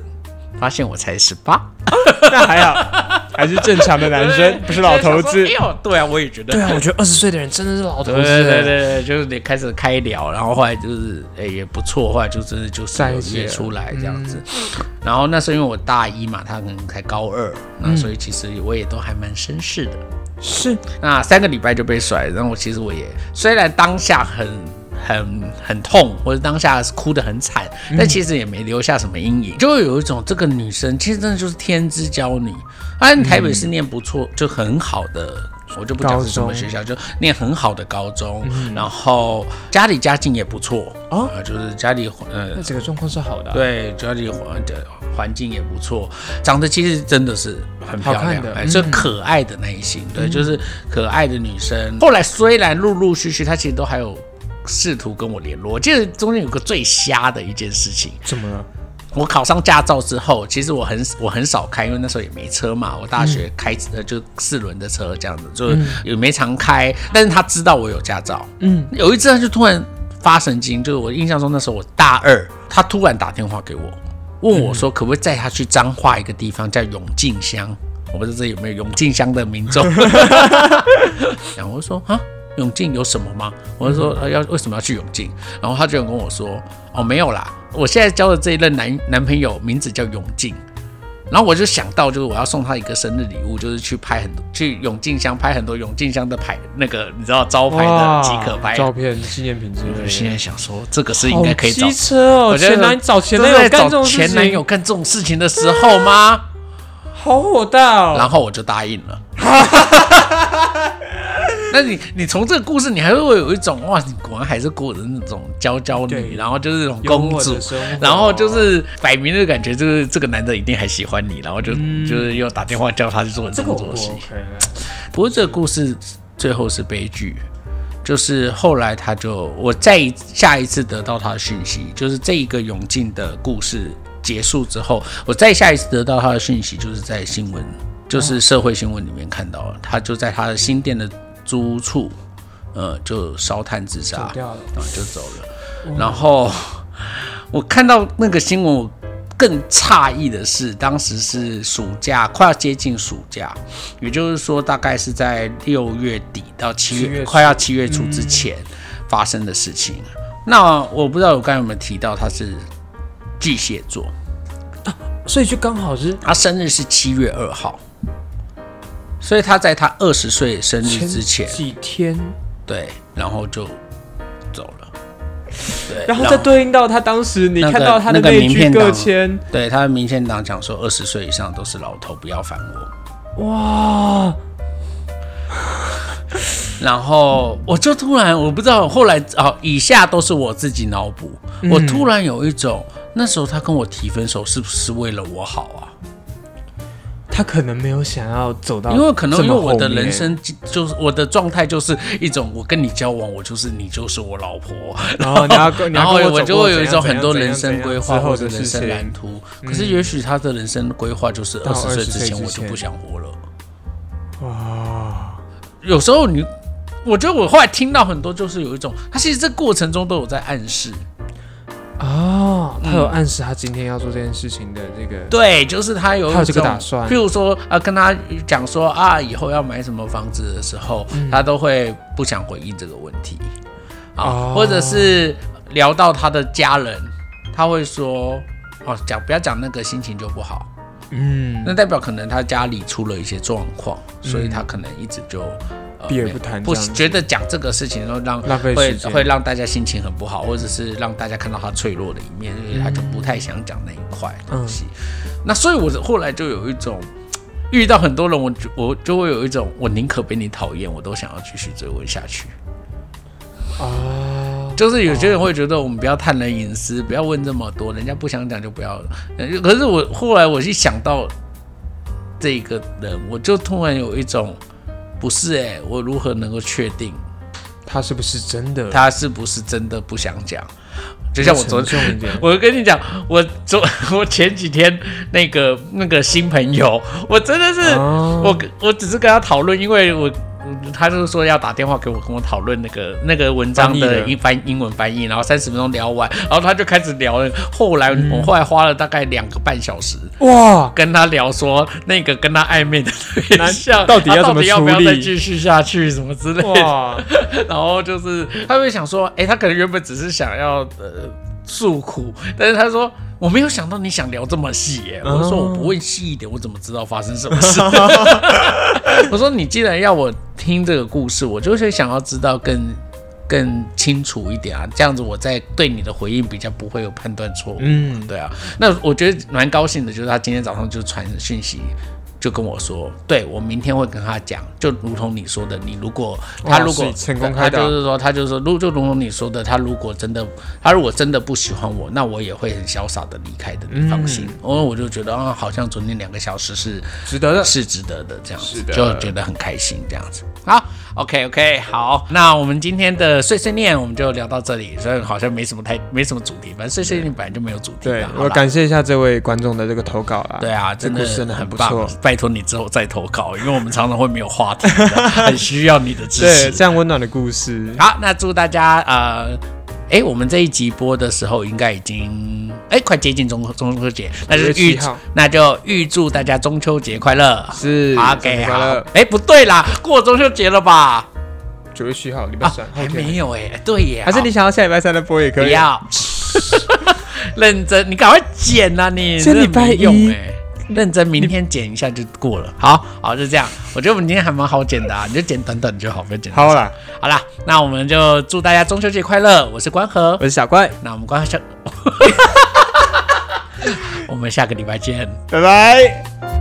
发现我才十八，那还好，还是正常的男生，不是老头子哎。呦，对啊，我也觉得。对啊，我觉得二十岁的人真的是老头子。对对对对，就是你开始开聊，然后后来就是哎、也不错，后来就真的就是有在一起了约出来这样子。然后那时候因为我大一嘛，他可能才高二，那所以其实我也都还蛮绅士的。是那三个礼拜就被甩，然后我其实我也虽然当下很很很痛，或者当下哭得很惨，但其实也没留下什么阴影，就会有一种这个女生其实真的就是天之娇女。啊，你台北是念不错，就很好的。我就不讲是什么学校，就念很好的高中，然后家里家境也不错哦。呃就是家里呃那整个状况是好的啊、对，家里环的环境也不错，长得其实真的是很漂亮，好看的哎，是嗯。可爱的那一型，对，就是可爱的女生。后来虽然陆陆续续，她其实都还有试图跟我联络。我记得中间有个最瞎的一件事情，怎么了？我考上驾照之后，其实我很我很少开，因为那时候也没车嘛。我大学开呃就四轮的车这样子，就是也没常开。但是他知道我有驾照，嗯，有一次他就突然发神经，就是我印象中那时候我大二，他突然打电话给我，问我说可不可以载他去彰化一个地方叫永靖乡，我不知道这有没有永靖乡的民众。然后我说啊。永靖有什么吗？我就说呃要为什么要去永靖？然后他就跟我说哦没有啦，我现在交的这一任男男朋友名字叫永靖。然后我就想到，就是我要送他一个生日礼物，就是去拍很多去永靖乡拍很多永靖乡的牌，那个你知道招牌的即可拍。照片、纪念品之类的。我就现在想说，这个是应该可以找机车哦，我觉得前男找前男友干这种前男友干这种事情的时候吗？好火大哦。然后我就答应了。那你你从这个故事，你还会有一种哇，你果然还是过着那种娇娇对女，然后就是那种公主然后就是摆明的感觉，就是这个男的一定还喜欢你，然后就、就是又打电话叫他去做这个东西。不过这个故事最后是悲剧，就是后来他就我再一下一次得到他的讯息，就是这一个永进的故事结束之后，我再下一次得到他的讯息，就是在新闻，就是社会新闻里面看到了，他就在他的新店的租处，呃，就烧炭自杀走，掉了。然后就走了。然后我看到那个新闻，我更诧异的是，当时是暑假，快要接近暑假，也就是说，大概是在六月底到七月，月快要七月初之前发生的事情。那我不知道我刚才有没有提到他是巨蟹座，所以就刚好是他生日是七月二号，所以他在他二十岁生日之前，几天，对，然后就走了。对，然后再对应到他当时你看到他的那个那句个名片档签，对他的名片党讲说，二十岁以上都是老头，不要烦我。哇，然后我就突然，我不知道后来哦，以下都是我自己脑补。嗯我突然有一种，那时候他跟我提分手，是不是为了我好啊？他可能没有想要走到，因为可能因为我的人，生就就是我的状态就是一种，我跟你交往，我就是你就是我老婆，然后然后我就会有一种很多人生规划或者人生蓝图。可是也许他的人生规划就是二十岁20岁之之前。我就不想活了。哇，有时候你，我觉得我后来听到很多，就是有一种，他其实这过程中都有在暗示，哦，他有暗示他今天要做这件事情的这个，对，就是他有一他有这个打算。譬如说，呃，跟他讲说啊，以后要买什么房子的时候，嗯。他都会不想回应这个问题。啊，哦。或者是聊到他的家人，他会说，哦，讲不要讲那个心情就不好，嗯，那代表可能他家里出了一些状况，所以他可能一直就。避而不谈不觉得讲这个事情，然后让浪费会会让大家心情很不好，或者是让大家看到他脆弱的一面，所以他就不太想讲那一块东西。那所以，我后来就有一种遇到很多人，我就我就会有一种，我宁可被你讨厌，我都想要继续追问下去。啊，就是有些人会觉得我们不要探人隐私，不要问这么多，人家不想讲就不要。呃可是我后来我一想到这个人，我就突然有一种不是哎、我如何能够确定他是不是真的？他是不是真的不想讲？就像我昨沉重一点，我跟你讲，我昨 我前几天那个那个新朋友，我真的是、哦我我只是跟他讨论，因为我他就是说要打电话给我，跟我讨论那个那个文章的的英翻英文翻译，然后三十分钟聊完，然后他就开始聊了。后来我后来花了大概两个半小时。哇，跟他聊说那个跟他暧昧的对象到底要怎么要不要再继续下去什么之类的，哇，然后就是他会想说，哎、他可能原本只是想要呃诉苦，但是他说我没有想到你想聊这么细耶。欸我说我不问细一点，我怎么知道发生什么事？我说你既然要我听这个故事，我就是想要知道更更清楚一点啊，这样子我在对你的回应比较不会有判断错误。嗯，对啊，那我觉得蛮高兴的，就是他今天早上就传讯息，就跟我说，对我明天会跟他讲，就如同你说的，你如果他如果成功他就是说，他就是说，如就如同你说的，他如果真的他如果真的不喜欢我，那我也会很潇洒的离开的，你放心。因为我就觉得啊，好像昨天两个小时是值得的。是值得的，这样子的就觉得很开心，这样子。好，OK OK，好，那我们今天的碎碎念我们就聊到这里，所以好像没什么太没什么主题，反正碎碎念本来就没有主题对我感谢一下这位观众的这个投稿啦。对啊，真的真的很不错，拜托你之后再投稿，因为我们常常会没有话题，很需要你的支持对，持。这样温暖的故事。好，那祝大家呃，哎，我们这一集播的时候应该已经哎快接近中中秋节，那就9月预7号那就预祝大家中秋节快乐。是好生日，OK，好快乐。。哎，不对啦，过中秋节了吧？九月七号，礼拜啊三，，还。没有哎，对耶，还是你想要下礼拜三的播也可以。不要 认真，你赶快剪呐、你 这礼拜用一哎。认真，明天剪一下就过了。好好，就这样。我觉得我们今天还蛮好剪的啊，你就剪短短就好，不要剪。好啦，好啦，那我们就祝大家中秋节快乐。我是关河我，是小怪，那我们关下，我们下个礼拜见。拜拜。